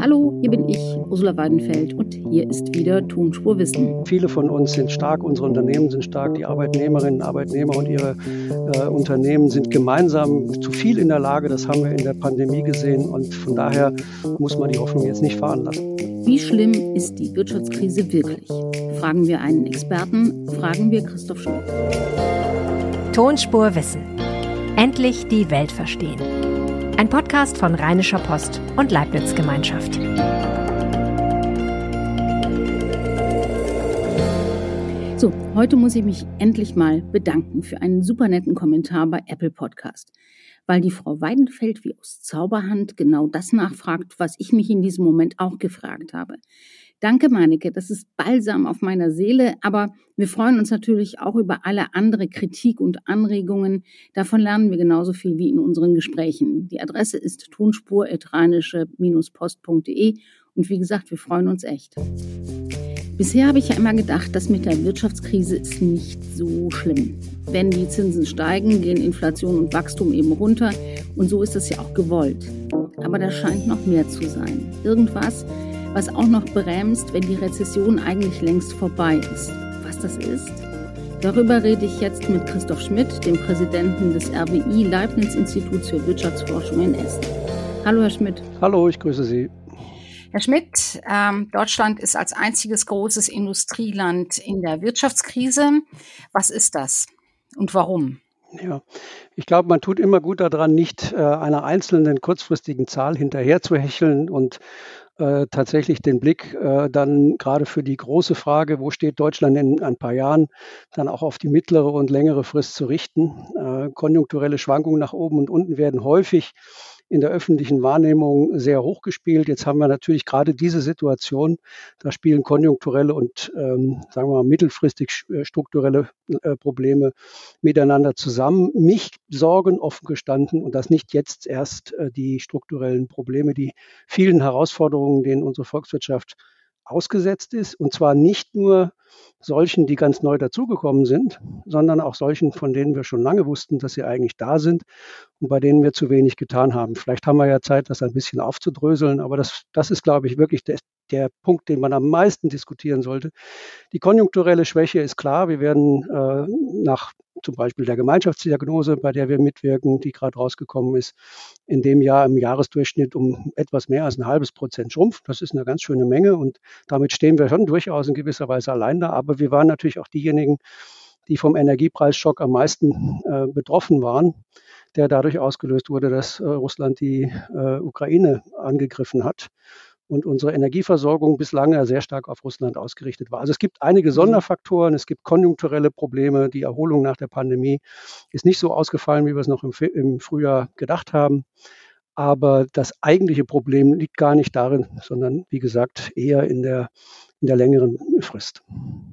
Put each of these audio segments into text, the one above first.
Hallo, hier bin ich, Ursula Weidenfeld, und hier ist wieder Tonspur Wissen. Viele von uns sind stark, unsere Unternehmen sind stark, die Arbeitnehmerinnen, Arbeitnehmer und ihre äh, Unternehmen sind gemeinsam zu viel in der Lage. Das haben wir in der Pandemie gesehen und von daher muss man die Hoffnung jetzt nicht fahren lassen. Wie schlimm ist die Wirtschaftskrise wirklich? Fragen wir einen Experten, fragen wir Christoph Schmidt. Tonspur Wissen. Endlich die Welt verstehen. Ein Podcast von Rheinischer Post und Leibniz Gemeinschaft. So, heute muss ich mich endlich mal bedanken für einen super netten Kommentar bei Apple Podcast, weil die Frau Weidenfeld wie aus Zauberhand genau das nachfragt, was ich mich in diesem Moment auch gefragt habe. Danke, Meinecke, das ist Balsam auf meiner Seele, aber wir freuen uns natürlich auch über alle andere Kritik und Anregungen. Davon lernen wir genauso viel wie in unseren Gesprächen. Die Adresse ist tonspur-post.de und wie gesagt, wir freuen uns echt. Bisher habe ich ja immer gedacht, das mit der Wirtschaftskrise ist nicht so schlimm. Wenn die Zinsen steigen, gehen Inflation und Wachstum eben runter und so ist das ja auch gewollt. Aber da scheint noch mehr zu sein. Irgendwas, was auch noch bremst, wenn die Rezession eigentlich längst vorbei ist. Was das ist? Darüber rede ich jetzt mit Christoph Schmidt, dem Präsidenten des RWI Leibniz Instituts für Wirtschaftsforschung in Essen. Hallo, Herr Schmidt. Hallo, ich grüße Sie. Herr Schmidt, ähm, Deutschland ist als einziges großes Industrieland in der Wirtschaftskrise. Was ist das und warum? Ja, ich glaube, man tut immer gut daran, nicht äh, einer einzelnen kurzfristigen Zahl hinterher zu hecheln und äh, tatsächlich den Blick äh, dann gerade für die große Frage, wo steht Deutschland in ein paar Jahren, dann auch auf die mittlere und längere Frist zu richten. Äh, konjunkturelle Schwankungen nach oben und unten werden häufig in der öffentlichen Wahrnehmung sehr hochgespielt. Jetzt haben wir natürlich gerade diese Situation, da spielen konjunkturelle und ähm, sagen wir mal mittelfristig äh, strukturelle äh, Probleme miteinander zusammen. Mich sorgen offen gestanden und das nicht jetzt erst äh, die strukturellen Probleme, die vielen Herausforderungen, denen unsere Volkswirtschaft ausgesetzt ist. Und zwar nicht nur solchen, die ganz neu dazugekommen sind, sondern auch solchen, von denen wir schon lange wussten, dass sie eigentlich da sind und bei denen wir zu wenig getan haben. Vielleicht haben wir ja Zeit, das ein bisschen aufzudröseln, aber das, das ist, glaube ich, wirklich der, der Punkt, den man am meisten diskutieren sollte. Die konjunkturelle Schwäche ist klar. Wir werden äh, nach zum Beispiel der Gemeinschaftsdiagnose, bei der wir mitwirken, die gerade rausgekommen ist, in dem Jahr im Jahresdurchschnitt um etwas mehr als ein halbes Prozent schrumpft. Das ist eine ganz schöne Menge und damit stehen wir schon durchaus in gewisser Weise allein da. Aber wir waren natürlich auch diejenigen, die vom Energiepreisschock am meisten äh, betroffen waren, der dadurch ausgelöst wurde, dass äh, Russland die äh, Ukraine angegriffen hat und unsere Energieversorgung bislang ja sehr stark auf Russland ausgerichtet war. Also es gibt einige mhm. Sonderfaktoren, es gibt konjunkturelle Probleme, die Erholung nach der Pandemie ist nicht so ausgefallen, wie wir es noch im, im Frühjahr gedacht haben. Aber das eigentliche Problem liegt gar nicht darin, sondern wie gesagt eher in der in der längeren Frist.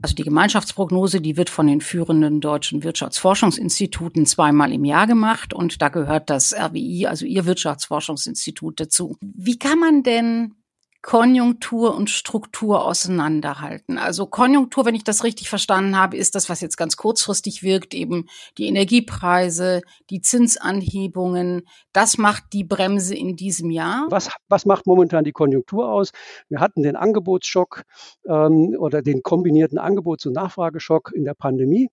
Also die Gemeinschaftsprognose, die wird von den führenden deutschen Wirtschaftsforschungsinstituten zweimal im Jahr gemacht und da gehört das RWI, also Ihr Wirtschaftsforschungsinstitut dazu. Wie kann man denn Konjunktur und Struktur auseinanderhalten. Also Konjunktur, wenn ich das richtig verstanden habe, ist das, was jetzt ganz kurzfristig wirkt, eben die Energiepreise, die Zinsanhebungen. Das macht die Bremse in diesem Jahr. Was, was macht momentan die Konjunktur aus? Wir hatten den Angebotsschock ähm, oder den kombinierten Angebots- und Nachfrageschock in der Pandemie.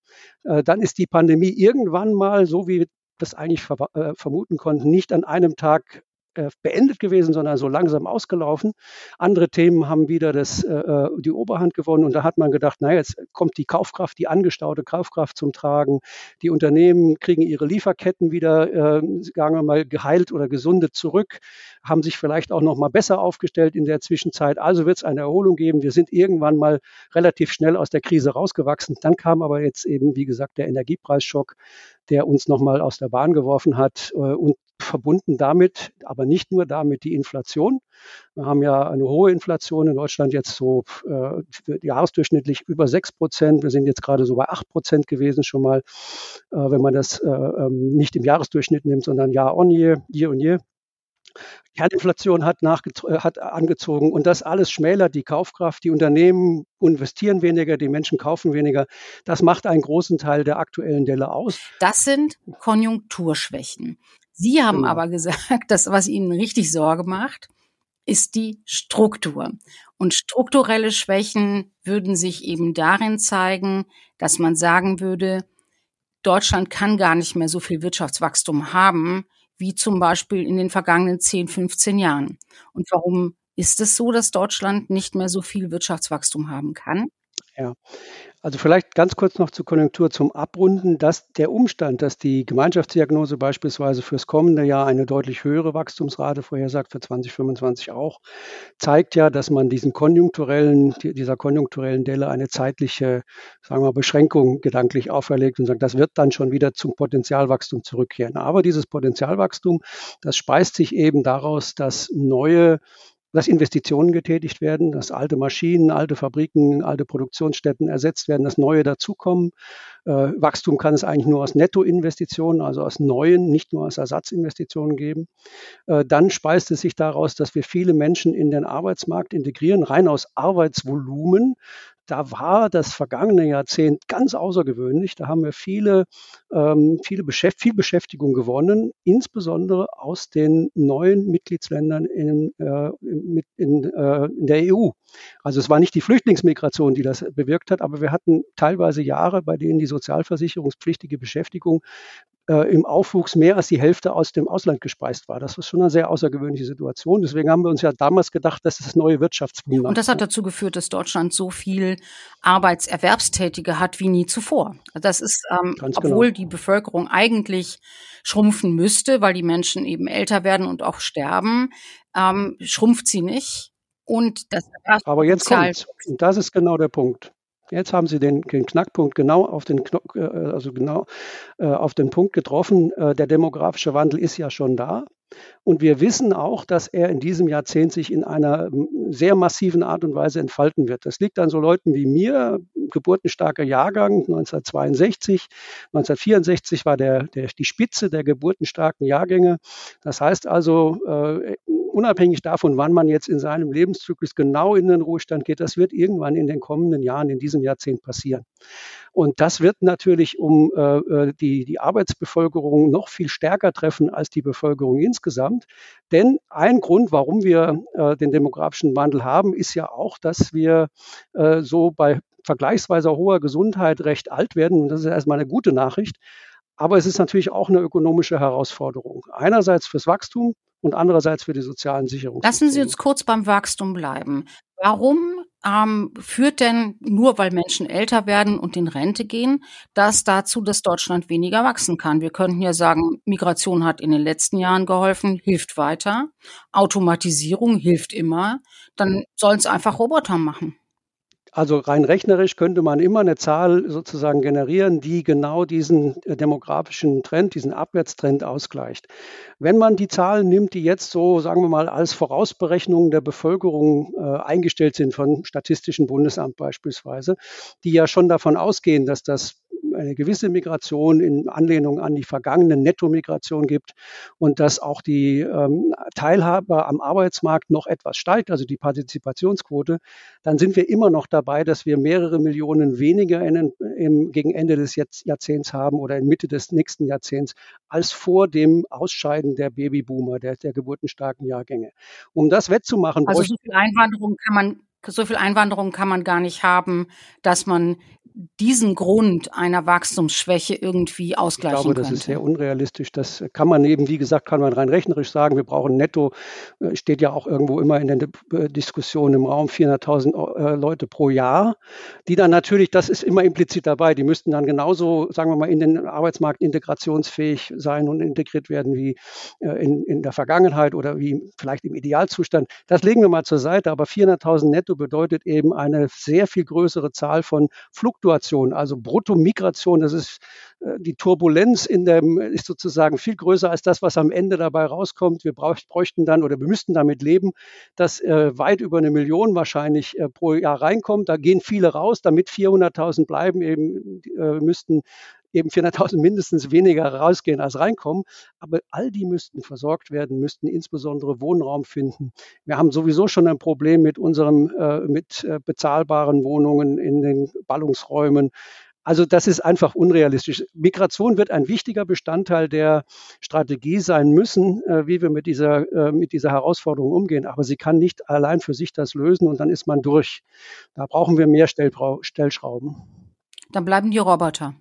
Äh, dann ist die Pandemie irgendwann mal, so wie das eigentlich äh, vermuten konnten, nicht an einem Tag beendet gewesen, sondern so langsam ausgelaufen. Andere Themen haben wieder das, äh, äh, die Oberhand gewonnen und da hat man gedacht, naja, jetzt kommt die Kaufkraft, die angestaute Kaufkraft zum Tragen. Die Unternehmen kriegen ihre Lieferketten wieder, äh, sagen wir mal, geheilt oder gesundet zurück, haben sich vielleicht auch noch mal besser aufgestellt in der Zwischenzeit. Also wird es eine Erholung geben. Wir sind irgendwann mal relativ schnell aus der Krise rausgewachsen. Dann kam aber jetzt eben, wie gesagt, der Energiepreisschock, der uns noch mal aus der Bahn geworfen hat äh, und verbunden damit, aber nicht nur damit, die Inflation. Wir haben ja eine hohe Inflation in Deutschland jetzt so äh, jahresdurchschnittlich über sechs Prozent. Wir sind jetzt gerade so bei acht Prozent gewesen schon mal, äh, wenn man das äh, ähm, nicht im Jahresdurchschnitt nimmt, sondern Jahr on year, year on year. Kerninflation hat, äh, hat angezogen und das alles schmälert die Kaufkraft. Die Unternehmen investieren weniger, die Menschen kaufen weniger. Das macht einen großen Teil der aktuellen Delle aus. Das sind Konjunkturschwächen. Sie haben genau. aber gesagt, dass was Ihnen richtig Sorge macht, ist die Struktur. Und strukturelle Schwächen würden sich eben darin zeigen, dass man sagen würde, Deutschland kann gar nicht mehr so viel Wirtschaftswachstum haben, wie zum Beispiel in den vergangenen 10, 15 Jahren. Und warum ist es so, dass Deutschland nicht mehr so viel Wirtschaftswachstum haben kann? Ja, also vielleicht ganz kurz noch zur Konjunktur zum Abrunden, dass der Umstand, dass die Gemeinschaftsdiagnose beispielsweise fürs kommende Jahr eine deutlich höhere Wachstumsrate vorhersagt, für 2025 auch, zeigt ja, dass man diesen konjunkturellen, dieser konjunkturellen Delle eine zeitliche, sagen wir mal, Beschränkung gedanklich auferlegt und sagt, das wird dann schon wieder zum Potenzialwachstum zurückkehren. Aber dieses Potenzialwachstum, das speist sich eben daraus, dass neue dass Investitionen getätigt werden, dass alte Maschinen, alte Fabriken, alte Produktionsstätten ersetzt werden, dass neue dazukommen. Äh, Wachstum kann es eigentlich nur aus Nettoinvestitionen, also aus neuen, nicht nur aus Ersatzinvestitionen geben. Äh, dann speist es sich daraus, dass wir viele Menschen in den Arbeitsmarkt integrieren, rein aus Arbeitsvolumen da war das vergangene Jahrzehnt ganz außergewöhnlich. Da haben wir viele, ähm, viele Beschäft viel Beschäftigung gewonnen, insbesondere aus den neuen Mitgliedsländern in, äh, in, in, äh, in der EU. Also es war nicht die Flüchtlingsmigration, die das bewirkt hat, aber wir hatten teilweise Jahre, bei denen die sozialversicherungspflichtige Beschäftigung äh, im Aufwuchs mehr als die Hälfte aus dem Ausland gespeist war. Das ist schon eine sehr außergewöhnliche Situation. Deswegen haben wir uns ja damals gedacht, das ist das neue Wirtschaftswunder. Und das hat dazu geführt, dass Deutschland so viel Arbeitserwerbstätige hat wie nie zuvor. Das ist, ähm, genau. obwohl die Bevölkerung eigentlich schrumpfen müsste, weil die Menschen eben älter werden und auch sterben, ähm, schrumpft sie nicht. Und das Aber jetzt kommt, und das ist genau der Punkt. Jetzt haben Sie den, den Knackpunkt genau auf den, äh, also genau, äh, auf den Punkt getroffen. Äh, der demografische Wandel ist ja schon da. Und wir wissen auch, dass er in diesem Jahrzehnt sich in einer sehr massiven Art und Weise entfalten wird. Das liegt an so Leuten wie mir, geburtenstarker Jahrgang 1962. 1964 war der, der, die Spitze der geburtenstarken Jahrgänge. Das heißt also, äh, unabhängig davon, wann man jetzt in seinem Lebenszyklus genau in den Ruhestand geht, das wird irgendwann in den kommenden Jahren, in diesem Jahrzehnt passieren. Und das wird natürlich um äh, äh, die, die Arbeitsbevölkerung noch viel stärker treffen als die Bevölkerung insgesamt. Denn ein Grund, warum wir äh, den demografischen Wandel haben, ist ja auch, dass wir äh, so bei vergleichsweise hoher Gesundheit recht alt werden. Und das ist erstmal eine gute Nachricht. Aber es ist natürlich auch eine ökonomische Herausforderung. Einerseits fürs Wachstum und andererseits für die sozialen Sicherungen. Lassen Sie uns kurz beim Wachstum bleiben. Warum ähm, führt denn nur, weil Menschen älter werden und in Rente gehen, das dazu, dass Deutschland weniger wachsen kann? Wir könnten ja sagen, Migration hat in den letzten Jahren geholfen, hilft weiter. Automatisierung hilft immer. Dann sollen es einfach Roboter machen. Also rein rechnerisch könnte man immer eine Zahl sozusagen generieren, die genau diesen äh, demografischen Trend, diesen Abwärtstrend ausgleicht. Wenn man die Zahlen nimmt, die jetzt so, sagen wir mal, als Vorausberechnungen der Bevölkerung äh, eingestellt sind von Statistischen Bundesamt beispielsweise, die ja schon davon ausgehen, dass das eine gewisse Migration in Anlehnung an die vergangene Nettomigration gibt und dass auch die ähm, Teilhabe am Arbeitsmarkt noch etwas steigt, also die Partizipationsquote, dann sind wir immer noch dabei, dass wir mehrere Millionen weniger in, im, gegen Ende des Jahrzehnts haben oder in Mitte des nächsten Jahrzehnts als vor dem Ausscheiden der Babyboomer, der, der geburtenstarken Jahrgänge. Um das wettzumachen, also so viel Einwanderung kann man so viel Einwanderung kann man gar nicht haben, dass man diesen Grund einer Wachstumsschwäche irgendwie ausgleichen Ich glaube, das ist sehr unrealistisch. Das kann man eben, wie gesagt, kann man rein rechnerisch sagen. Wir brauchen netto, äh, steht ja auch irgendwo immer in der äh, Diskussion im Raum 400.000 äh, Leute pro Jahr, die dann natürlich, das ist immer implizit dabei, die müssten dann genauso, sagen wir mal, in den Arbeitsmarkt integrationsfähig sein und integriert werden wie in, in der Vergangenheit oder wie vielleicht im Idealzustand. Das legen wir mal zur Seite, aber 400.000 netto bedeutet eben eine sehr viel größere Zahl von Flug Fluktuation, also Bruttomigration, das ist äh, die Turbulenz in dem ist sozusagen viel größer als das, was am Ende dabei rauskommt. Wir bräuchten dann oder wir müssten damit leben, dass äh, weit über eine Million wahrscheinlich äh, pro Jahr reinkommt. Da gehen viele raus, damit 400.000 bleiben, eben äh, müssten eben 400.000 mindestens weniger rausgehen als reinkommen. Aber all die müssten versorgt werden, müssten insbesondere Wohnraum finden. Wir haben sowieso schon ein Problem mit unserem, äh, mit äh, bezahlbaren Wohnungen in den Ballungsräumen. Also das ist einfach unrealistisch. Migration wird ein wichtiger Bestandteil der Strategie sein müssen, äh, wie wir mit dieser, äh, mit dieser Herausforderung umgehen. Aber sie kann nicht allein für sich das lösen und dann ist man durch. Da brauchen wir mehr Stellschrauben. Dann bleiben die Roboter.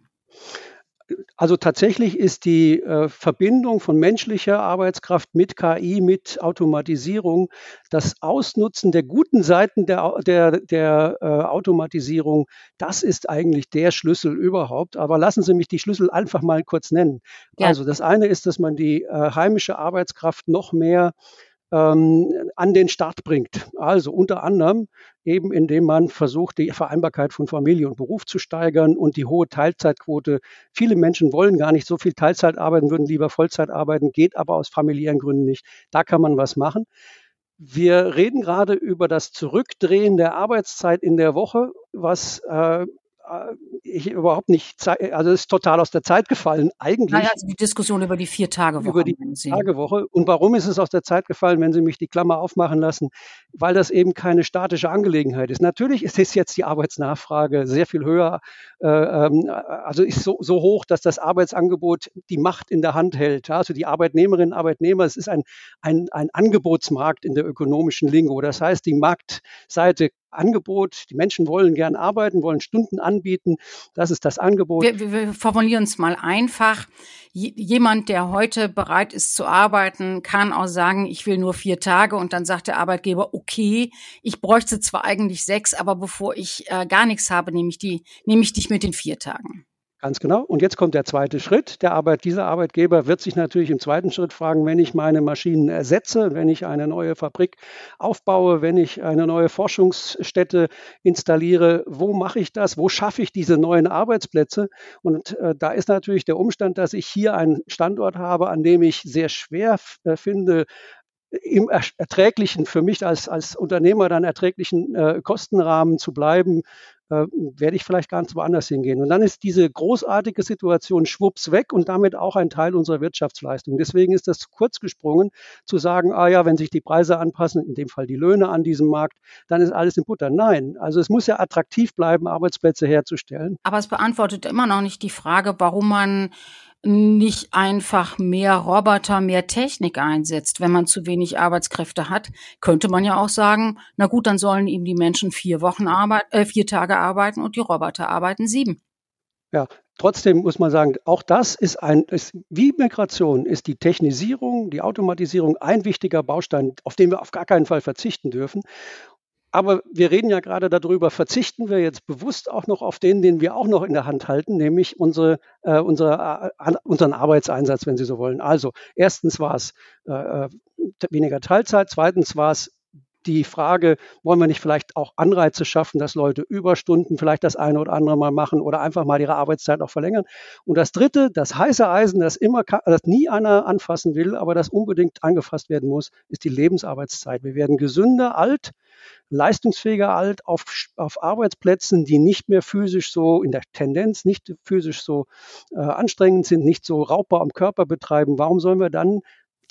Also tatsächlich ist die äh, Verbindung von menschlicher Arbeitskraft mit KI, mit Automatisierung, das Ausnutzen der guten Seiten der, der, der äh, Automatisierung, das ist eigentlich der Schlüssel überhaupt. Aber lassen Sie mich die Schlüssel einfach mal kurz nennen. Ja. Also das eine ist, dass man die äh, heimische Arbeitskraft noch mehr ähm, an den Start bringt. Also unter anderem eben indem man versucht, die Vereinbarkeit von Familie und Beruf zu steigern und die hohe Teilzeitquote. Viele Menschen wollen gar nicht so viel Teilzeit arbeiten, würden lieber Vollzeit arbeiten, geht aber aus familiären Gründen nicht. Da kann man was machen. Wir reden gerade über das Zurückdrehen der Arbeitszeit in der Woche, was äh, ich überhaupt nicht, also ist total aus der Zeit gefallen eigentlich. Naja, also die Diskussion über die Vier-Tage-Woche. Über die Vier-Tage-Woche. Und warum ist es aus der Zeit gefallen, wenn Sie mich die Klammer aufmachen lassen? Weil das eben keine statische Angelegenheit ist. Natürlich ist es jetzt die Arbeitsnachfrage sehr viel höher, äh, ähm, also ist so, so hoch, dass das Arbeitsangebot die Macht in der Hand hält. Also die Arbeitnehmerinnen, Arbeitnehmer, es ist ein, ein, ein Angebotsmarkt in der ökonomischen Lingo. Das heißt, die Marktseite Angebot. Die Menschen wollen gern arbeiten, wollen Stunden anbieten. Das ist das Angebot. Wir, wir formulieren es mal einfach. Jemand, der heute bereit ist zu arbeiten, kann auch sagen, ich will nur vier Tage und dann sagt der Arbeitgeber, okay, ich bräuchte zwar eigentlich sechs, aber bevor ich äh, gar nichts habe, nehme ich die, nehme ich dich mit den vier Tagen. Ganz genau. Und jetzt kommt der zweite Schritt. Der Arbeit, dieser Arbeitgeber wird sich natürlich im zweiten Schritt fragen, wenn ich meine Maschinen ersetze, wenn ich eine neue Fabrik aufbaue, wenn ich eine neue Forschungsstätte installiere, wo mache ich das? Wo schaffe ich diese neuen Arbeitsplätze? Und äh, da ist natürlich der Umstand, dass ich hier einen Standort habe, an dem ich sehr schwer äh, finde, im erträglichen, für mich als, als Unternehmer dann erträglichen äh, Kostenrahmen zu bleiben, äh, werde ich vielleicht ganz woanders hingehen. Und dann ist diese großartige Situation schwupps weg und damit auch ein Teil unserer Wirtschaftsleistung. Deswegen ist das zu kurz gesprungen, zu sagen, ah ja, wenn sich die Preise anpassen, in dem Fall die Löhne an diesem Markt, dann ist alles in Butter. Nein, also es muss ja attraktiv bleiben, Arbeitsplätze herzustellen. Aber es beantwortet immer noch nicht die Frage, warum man nicht einfach mehr Roboter, mehr Technik einsetzt. Wenn man zu wenig Arbeitskräfte hat, könnte man ja auch sagen, na gut, dann sollen eben die Menschen vier Wochen arbeiten, äh, vier Tage arbeiten und die Roboter arbeiten sieben. Ja, trotzdem muss man sagen, auch das ist ein, ist, wie Migration ist die Technisierung, die Automatisierung ein wichtiger Baustein, auf den wir auf gar keinen Fall verzichten dürfen. Aber wir reden ja gerade darüber, verzichten wir jetzt bewusst auch noch auf den, den wir auch noch in der Hand halten, nämlich unsere, äh, unsere, äh, unseren Arbeitseinsatz, wenn Sie so wollen. Also erstens war es äh, äh, weniger Teilzeit, zweitens war es die Frage, wollen wir nicht vielleicht auch Anreize schaffen, dass Leute Überstunden vielleicht das eine oder andere mal machen oder einfach mal ihre Arbeitszeit auch verlängern. Und das dritte, das heiße Eisen, das immer, das nie einer anfassen will, aber das unbedingt angefasst werden muss, ist die Lebensarbeitszeit. Wir werden gesünder alt, leistungsfähiger alt auf, auf Arbeitsplätzen, die nicht mehr physisch so in der Tendenz, nicht physisch so äh, anstrengend sind, nicht so raubbar am Körper betreiben. Warum sollen wir dann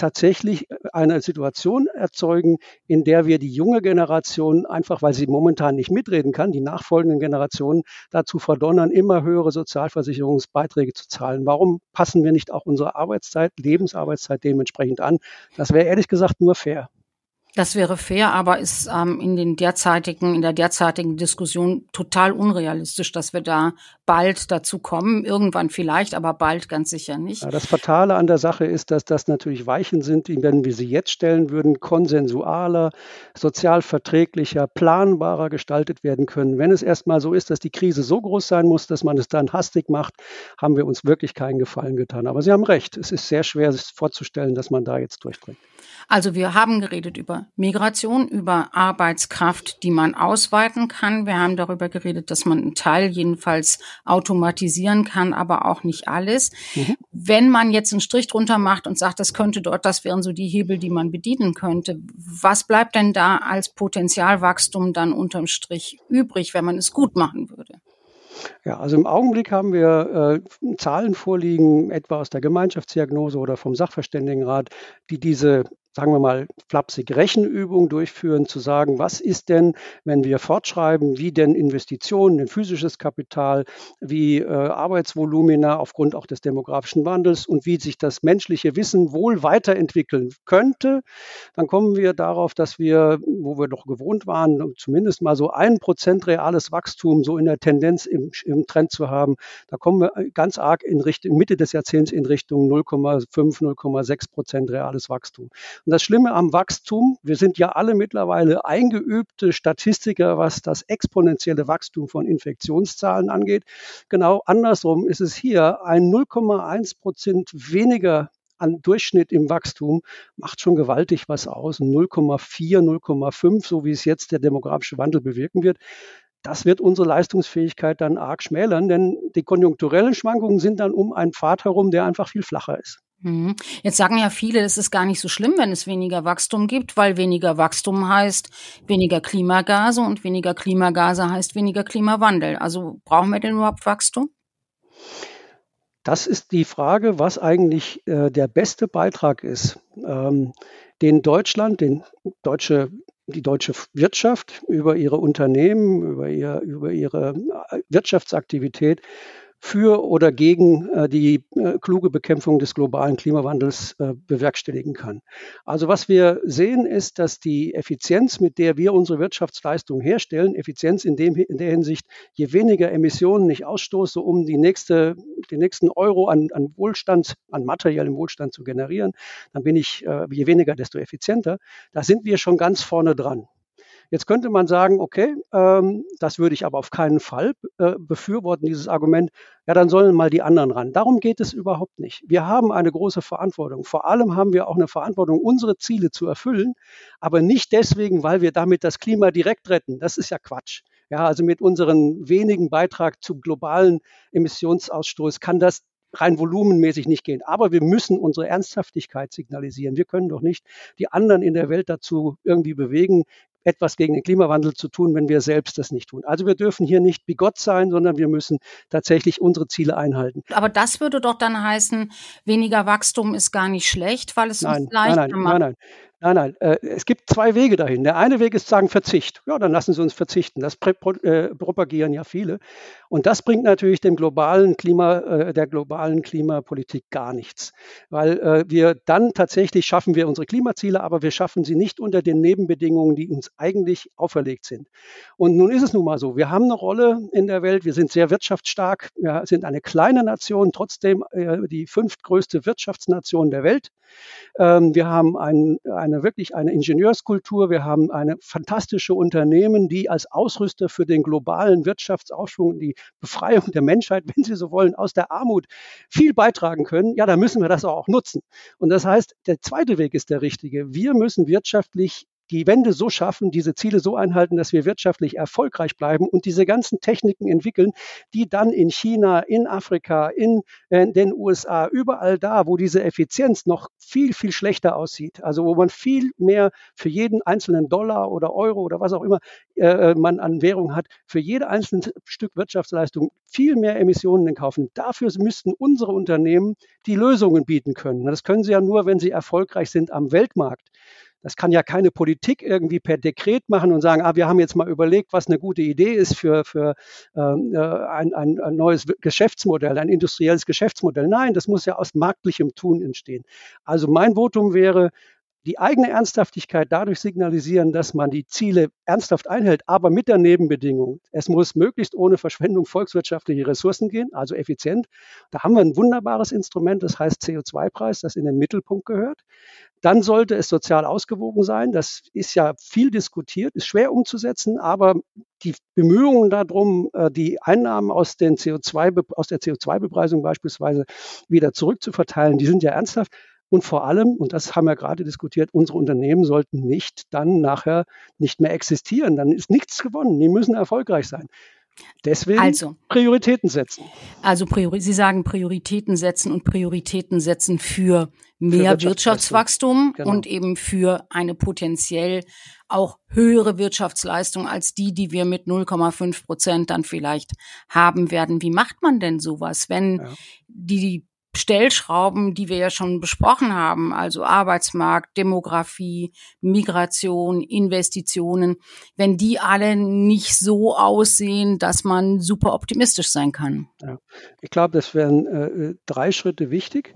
tatsächlich eine Situation erzeugen, in der wir die junge Generation einfach, weil sie momentan nicht mitreden kann, die nachfolgenden Generationen dazu verdonnern, immer höhere Sozialversicherungsbeiträge zu zahlen. Warum passen wir nicht auch unsere Arbeitszeit, Lebensarbeitszeit dementsprechend an? Das wäre ehrlich gesagt nur fair. Das wäre fair, aber ist ähm, in den derzeitigen, in der derzeitigen Diskussion total unrealistisch, dass wir da bald dazu kommen. Irgendwann vielleicht, aber bald ganz sicher nicht. Ja, das Fatale an der Sache ist, dass das natürlich Weichen sind, die, wenn wir sie jetzt stellen würden, konsensualer, sozial verträglicher, planbarer gestaltet werden können. Wenn es erstmal so ist, dass die Krise so groß sein muss, dass man es dann hastig macht, haben wir uns wirklich keinen Gefallen getan. Aber Sie haben recht, es ist sehr schwer, sich vorzustellen, dass man da jetzt durchdringt. Also wir haben geredet über Migration, über Arbeitskraft, die man ausweiten kann. Wir haben darüber geredet, dass man einen Teil jedenfalls automatisieren kann, aber auch nicht alles. Mhm. Wenn man jetzt einen Strich drunter macht und sagt, das könnte dort, das wären so die Hebel, die man bedienen könnte, was bleibt denn da als Potenzialwachstum dann unterm Strich übrig, wenn man es gut machen würde? Ja, also im Augenblick haben wir äh, Zahlen vorliegen, etwa aus der Gemeinschaftsdiagnose oder vom Sachverständigenrat, die diese sagen wir mal, flapsig Rechenübung durchführen, zu sagen, was ist denn, wenn wir fortschreiben, wie denn Investitionen in physisches Kapital, wie äh, Arbeitsvolumina aufgrund auch des demografischen Wandels und wie sich das menschliche Wissen wohl weiterentwickeln könnte, dann kommen wir darauf, dass wir, wo wir doch gewohnt waren, zumindest mal so ein Prozent reales Wachstum so in der Tendenz im, im Trend zu haben, da kommen wir ganz arg in Richtung Mitte des Jahrzehnts in Richtung 0,5, 0,6 Prozent reales Wachstum. Und das Schlimme am Wachstum, wir sind ja alle mittlerweile eingeübte Statistiker, was das exponentielle Wachstum von Infektionszahlen angeht. Genau andersrum ist es hier ein 0,1 Prozent weniger an Durchschnitt im Wachstum macht schon gewaltig was aus. 0,4, 0,5, so wie es jetzt der demografische Wandel bewirken wird. Das wird unsere Leistungsfähigkeit dann arg schmälern, denn die konjunkturellen Schwankungen sind dann um einen Pfad herum, der einfach viel flacher ist. Mhm. Jetzt sagen ja viele, es ist gar nicht so schlimm, wenn es weniger Wachstum gibt, weil weniger Wachstum heißt weniger Klimagase und weniger Klimagase heißt weniger Klimawandel. Also brauchen wir denn überhaupt Wachstum? Das ist die Frage, was eigentlich äh, der beste Beitrag ist, ähm, den Deutschland, den deutsche, die deutsche Wirtschaft über ihre Unternehmen, über, ihr, über ihre äh, Wirtschaftsaktivität für oder gegen äh, die äh, kluge Bekämpfung des globalen Klimawandels äh, bewerkstelligen kann. Also was wir sehen ist, dass die Effizienz, mit der wir unsere Wirtschaftsleistung herstellen, Effizienz in, dem, in der Hinsicht, je weniger Emissionen ich ausstoße, um die nächste, den nächsten Euro an, an Wohlstand, an materiellem Wohlstand zu generieren, dann bin ich, äh, je weniger, desto effizienter. Da sind wir schon ganz vorne dran. Jetzt könnte man sagen, okay, ähm, das würde ich aber auf keinen Fall äh, befürworten, dieses Argument, ja, dann sollen mal die anderen ran. Darum geht es überhaupt nicht. Wir haben eine große Verantwortung. Vor allem haben wir auch eine Verantwortung, unsere Ziele zu erfüllen, aber nicht deswegen, weil wir damit das Klima direkt retten. Das ist ja Quatsch. Ja, also mit unserem wenigen Beitrag zum globalen Emissionsausstoß kann das rein volumenmäßig nicht gehen. Aber wir müssen unsere Ernsthaftigkeit signalisieren. Wir können doch nicht die anderen in der Welt dazu irgendwie bewegen, etwas gegen den Klimawandel zu tun, wenn wir selbst das nicht tun. Also wir dürfen hier nicht bigott sein, sondern wir müssen tatsächlich unsere Ziele einhalten. Aber das würde doch dann heißen, weniger Wachstum ist gar nicht schlecht, weil es nein, uns leichter nein, nein, macht. Nein, nein, Nein, nein. Äh, es gibt zwei Wege dahin. Der eine Weg ist zu sagen Verzicht. Ja, dann lassen Sie uns verzichten. Das äh, propagieren ja viele. Und das bringt natürlich dem globalen Klima, äh, der globalen Klimapolitik gar nichts. Weil wir dann tatsächlich schaffen wir unsere Klimaziele, aber wir schaffen sie nicht unter den Nebenbedingungen, die uns eigentlich auferlegt sind. Und nun ist es nun mal so. Wir haben eine Rolle in der Welt. Wir sind sehr wirtschaftsstark. Wir sind eine kleine Nation, trotzdem die fünftgrößte Wirtschaftsnation der Welt. Ähm, wir haben ein, eine wirklich eine Ingenieurskultur. Wir haben eine fantastische Unternehmen, die als Ausrüster für den globalen Wirtschaftsaufschwung, die Befreiung der Menschheit, wenn Sie so wollen, aus der Armut viel beitragen können. Ja, dann müssen wir das auch nutzen. Und das heißt, der zweite Weg ist der richtige. Wir müssen wirtschaftlich die Wende so schaffen, diese Ziele so einhalten, dass wir wirtschaftlich erfolgreich bleiben und diese ganzen Techniken entwickeln, die dann in China, in Afrika, in äh, den USA, überall da, wo diese Effizienz noch viel, viel schlechter aussieht, also wo man viel mehr für jeden einzelnen Dollar oder Euro oder was auch immer äh, man an Währung hat, für jede einzelne Stück Wirtschaftsleistung viel mehr Emissionen kaufen. Dafür müssten unsere Unternehmen die Lösungen bieten können. Das können sie ja nur, wenn sie erfolgreich sind am Weltmarkt. Das kann ja keine Politik irgendwie per Dekret machen und sagen, ah, wir haben jetzt mal überlegt, was eine gute Idee ist für, für ähm, äh, ein, ein, ein neues Geschäftsmodell, ein industrielles Geschäftsmodell. Nein, das muss ja aus marktlichem Tun entstehen. Also mein Votum wäre, die eigene Ernsthaftigkeit dadurch signalisieren, dass man die Ziele ernsthaft einhält, aber mit der Nebenbedingung. Es muss möglichst ohne Verschwendung volkswirtschaftliche Ressourcen gehen, also effizient. Da haben wir ein wunderbares Instrument, das heißt CO2-Preis, das in den Mittelpunkt gehört. Dann sollte es sozial ausgewogen sein. Das ist ja viel diskutiert, ist schwer umzusetzen, aber die Bemühungen darum, äh, die Einnahmen aus, den CO2, aus der CO2-Bepreisung beispielsweise wieder zurückzuverteilen, die sind ja ernsthaft. Und vor allem, und das haben wir gerade diskutiert, unsere Unternehmen sollten nicht dann nachher nicht mehr existieren. Dann ist nichts gewonnen. Die müssen erfolgreich sein. Deswegen also, Prioritäten setzen. Also Priori Sie sagen Prioritäten setzen und Prioritäten setzen für mehr für Wirtschaftswachstum genau. und eben für eine potenziell auch höhere Wirtschaftsleistung als die, die wir mit 0,5 Prozent dann vielleicht haben werden. Wie macht man denn sowas, wenn ja. die Stellschrauben, die wir ja schon besprochen haben, also Arbeitsmarkt, Demografie, Migration, Investitionen, wenn die alle nicht so aussehen, dass man super optimistisch sein kann. Ja. Ich glaube, das wären äh, drei Schritte wichtig.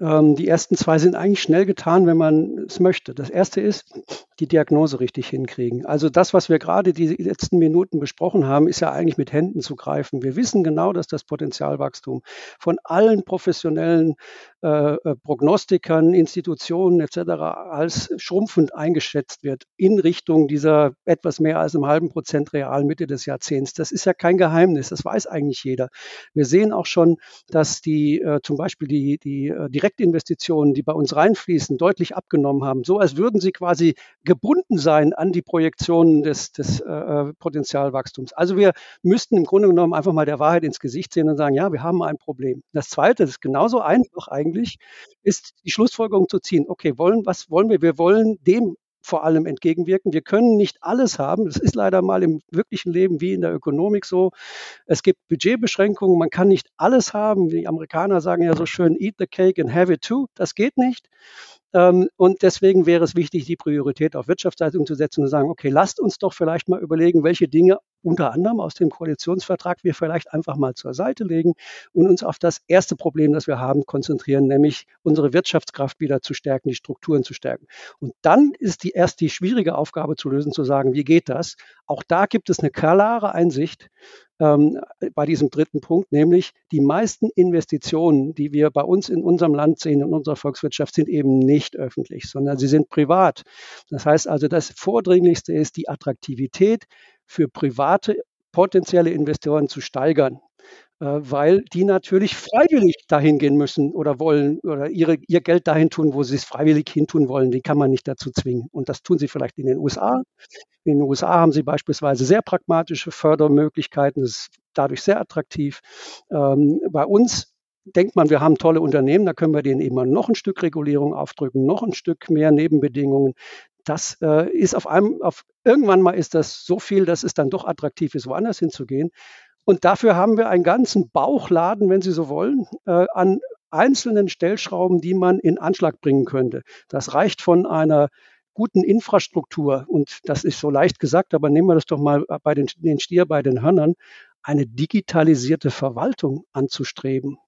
Ähm, die ersten zwei sind eigentlich schnell getan, wenn man es möchte. Das erste ist, die Diagnose richtig hinkriegen. Also das, was wir gerade die letzten Minuten besprochen haben, ist ja eigentlich mit Händen zu greifen. Wir wissen genau, dass das Potenzialwachstum von allen professionellen äh, äh Prognostikern, Institutionen etc. als schrumpfend eingeschätzt wird in Richtung dieser etwas mehr als einem halben Prozent real Mitte des Jahrzehnts. Das ist ja kein Geheimnis, das weiß eigentlich jeder. Wir sehen auch schon, dass die äh, zum Beispiel die, die äh, Direktinvestitionen, die bei uns reinfließen, deutlich abgenommen haben, so als würden sie quasi gebunden sein an die Projektionen des, des äh, äh, Potenzialwachstums. Also wir müssten im Grunde genommen einfach mal der Wahrheit ins Gesicht sehen und sagen, ja, wir haben ein Problem. Das Zweite, das ist genauso einfach eigentlich, ist die Schlussfolgerung zu ziehen. Okay, wollen, was wollen wir? Wir wollen dem vor allem entgegenwirken. Wir können nicht alles haben. Das ist leider mal im wirklichen Leben wie in der Ökonomik so. Es gibt Budgetbeschränkungen. Man kann nicht alles haben. Die Amerikaner sagen ja so schön, eat the cake and have it too. Das geht nicht. Ähm, und deswegen wäre es wichtig, die Priorität auf Wirtschaftsleistung zu setzen und zu sagen, okay, lasst uns doch vielleicht mal überlegen, welche Dinge unter anderem aus dem Koalitionsvertrag wir vielleicht einfach mal zur Seite legen und uns auf das erste Problem, das wir haben, konzentrieren, nämlich unsere Wirtschaftskraft wieder zu stärken, die Strukturen zu stärken. Und dann ist die erst die schwierige Aufgabe zu lösen, zu sagen, wie geht das? Auch da gibt es eine klare Einsicht, ähm, bei diesem dritten Punkt, nämlich die meisten Investitionen, die wir bei uns in unserem Land sehen, in unserer Volkswirtschaft, sind eben nicht öffentlich, sondern sie sind privat. Das heißt also, das Vordringlichste ist die Attraktivität für private potenzielle Investoren zu steigern äh, weil die natürlich freiwillig dahin gehen müssen oder wollen oder ihre, ihr Geld dahin tun, wo sie es freiwillig hintun wollen. Die kann man nicht dazu zwingen. Und das tun sie vielleicht in den USA. In den USA haben sie beispielsweise sehr pragmatische Fördermöglichkeiten. Das ist dadurch sehr attraktiv. Ähm, bei uns denkt man, wir haben tolle Unternehmen, da können wir denen eben noch ein Stück Regulierung aufdrücken, noch ein Stück mehr Nebenbedingungen das äh, ist auf einem, auf irgendwann mal ist das so viel, dass es dann doch attraktiv ist, woanders hinzugehen. Und dafür haben wir einen ganzen Bauchladen, wenn Sie so wollen, äh, an einzelnen Stellschrauben, die man in Anschlag bringen könnte. Das reicht von einer guten Infrastruktur, und das ist so leicht gesagt, aber nehmen wir das doch mal bei den, den Stier bei den Hörnern, eine digitalisierte Verwaltung anzustreben.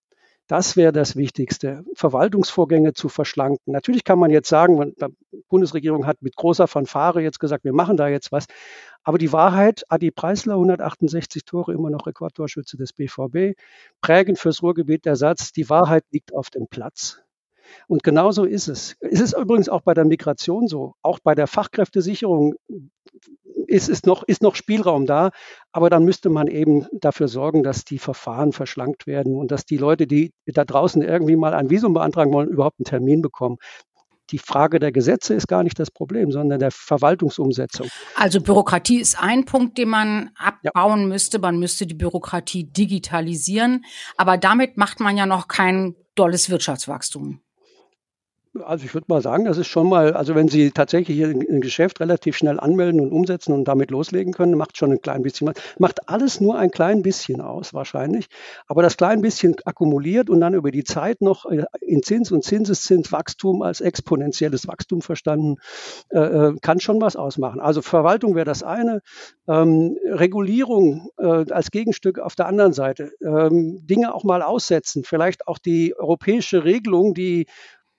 Das wäre das Wichtigste, Verwaltungsvorgänge zu verschlanken. Natürlich kann man jetzt sagen, die Bundesregierung hat mit großer Fanfare jetzt gesagt, wir machen da jetzt was. Aber die Wahrheit, Adi Preisler, 168 Tore, immer noch Rekordtorschütze des BVB, prägend fürs Ruhrgebiet der Satz, die Wahrheit liegt auf dem Platz. Und genauso ist es. Es ist übrigens auch bei der Migration so. Auch bei der Fachkräftesicherung ist, ist, noch, ist noch Spielraum da. Aber dann müsste man eben dafür sorgen, dass die Verfahren verschlankt werden und dass die Leute, die da draußen irgendwie mal ein Visum beantragen wollen, überhaupt einen Termin bekommen die Frage der Gesetze ist gar nicht das Problem, sondern der Verwaltungsumsetzung. Also Bürokratie ist ein Punkt, den man abbauen ja. müsste. Man müsste die Bürokratie digitalisieren. Aber damit macht man ja noch kein dolles Wirtschaftswachstum. Also ich würde mal sagen, das ist schon mal, also wenn Sie tatsächlich ein Geschäft relativ schnell anmelden und umsetzen und damit loslegen können, macht schon ein klein bisschen was. Macht alles nur ein klein bisschen aus wahrscheinlich. Aber das klein bisschen akkumuliert und dann über die Zeit noch äh, in Zins und Zinseszinswachstum als exponentielles Wachstum verstanden, äh, äh, kann schon was ausmachen. Also Verwaltung wäre das eine. Ähm, Regulierung äh, als Gegenstück auf der anderen Seite. Ähm, Dinge auch mal aussetzen. Vielleicht auch die europäische Regelung, die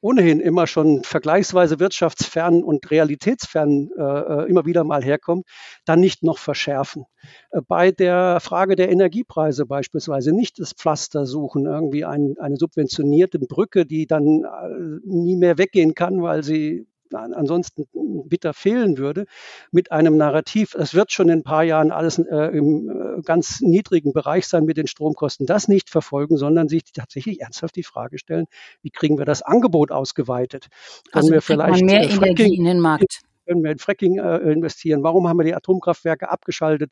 ohnehin immer schon vergleichsweise wirtschaftsfern und realitätsfern äh, äh, immer wieder mal herkommt, dann nicht noch verschärfen. Äh, bei der Frage der Energiepreise beispielsweise nicht das Pflaster suchen, irgendwie ein, eine subventionierte Brücke, die dann äh, nie mehr weggehen kann, weil sie ansonsten bitter fehlen würde, mit einem Narrativ, es wird schon in ein paar Jahren alles äh, im äh, ganz niedrigen Bereich sein mit den Stromkosten, das nicht verfolgen, sondern sich tatsächlich ernsthaft die Frage stellen, wie kriegen wir das Angebot ausgeweitet? Können also wir vielleicht mehr äh, Energie in den Markt? Können wir in Fracking äh, investieren? Warum haben wir die Atomkraftwerke abgeschaltet?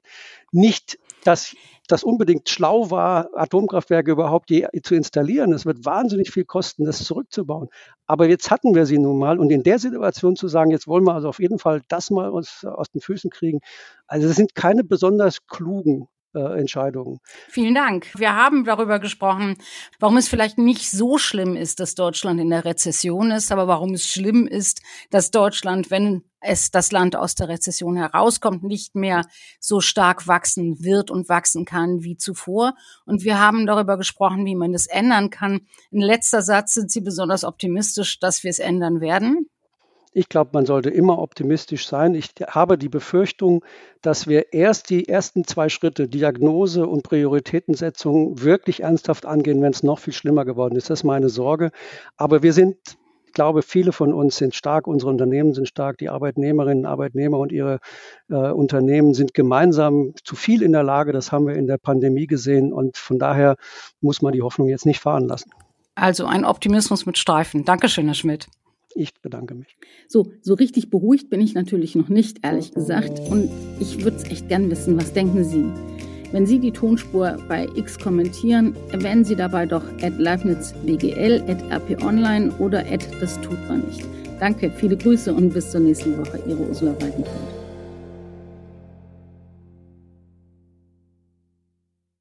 Nicht, dass das unbedingt schlau war, Atomkraftwerke überhaupt je, zu installieren. Es wird wahnsinnig viel kosten, das zurückzubauen. Aber jetzt hatten wir sie nun mal und in der Situation zu sagen, jetzt wollen wir also auf jeden Fall das mal uns aus den Füßen kriegen. Also das sind keine besonders klugen Entscheidungen. Vielen Dank. Wir haben darüber gesprochen, warum es vielleicht nicht so schlimm ist, dass Deutschland in der Rezession ist, aber warum es schlimm ist, dass Deutschland, wenn es das Land aus der Rezession herauskommt, nicht mehr so stark wachsen wird und wachsen kann wie zuvor. Und wir haben darüber gesprochen, wie man das ändern kann. In letzter Satz sind Sie besonders optimistisch, dass wir es ändern werden. Ich glaube, man sollte immer optimistisch sein. Ich habe die Befürchtung, dass wir erst die ersten zwei Schritte, Diagnose und Prioritätensetzung, wirklich ernsthaft angehen, wenn es noch viel schlimmer geworden ist. Das ist meine Sorge. Aber wir sind ich glaube, viele von uns sind stark, unsere Unternehmen sind stark, die Arbeitnehmerinnen, Arbeitnehmer und ihre äh, Unternehmen sind gemeinsam zu viel in der Lage. Das haben wir in der Pandemie gesehen und von daher muss man die Hoffnung jetzt nicht fahren lassen. Also ein Optimismus mit Streifen. Dankeschön, Herr Schmidt. Ich bedanke mich. So, so richtig beruhigt bin ich natürlich noch nicht, ehrlich gesagt. Und ich würde es echt gern wissen, was denken Sie? Wenn Sie die Tonspur bei X kommentieren, erwähnen Sie dabei doch at leibnizwgl, at rponline oder at das tut man nicht. Danke, viele Grüße und bis zur nächsten Woche. Ihre Ursula Weidenfeld.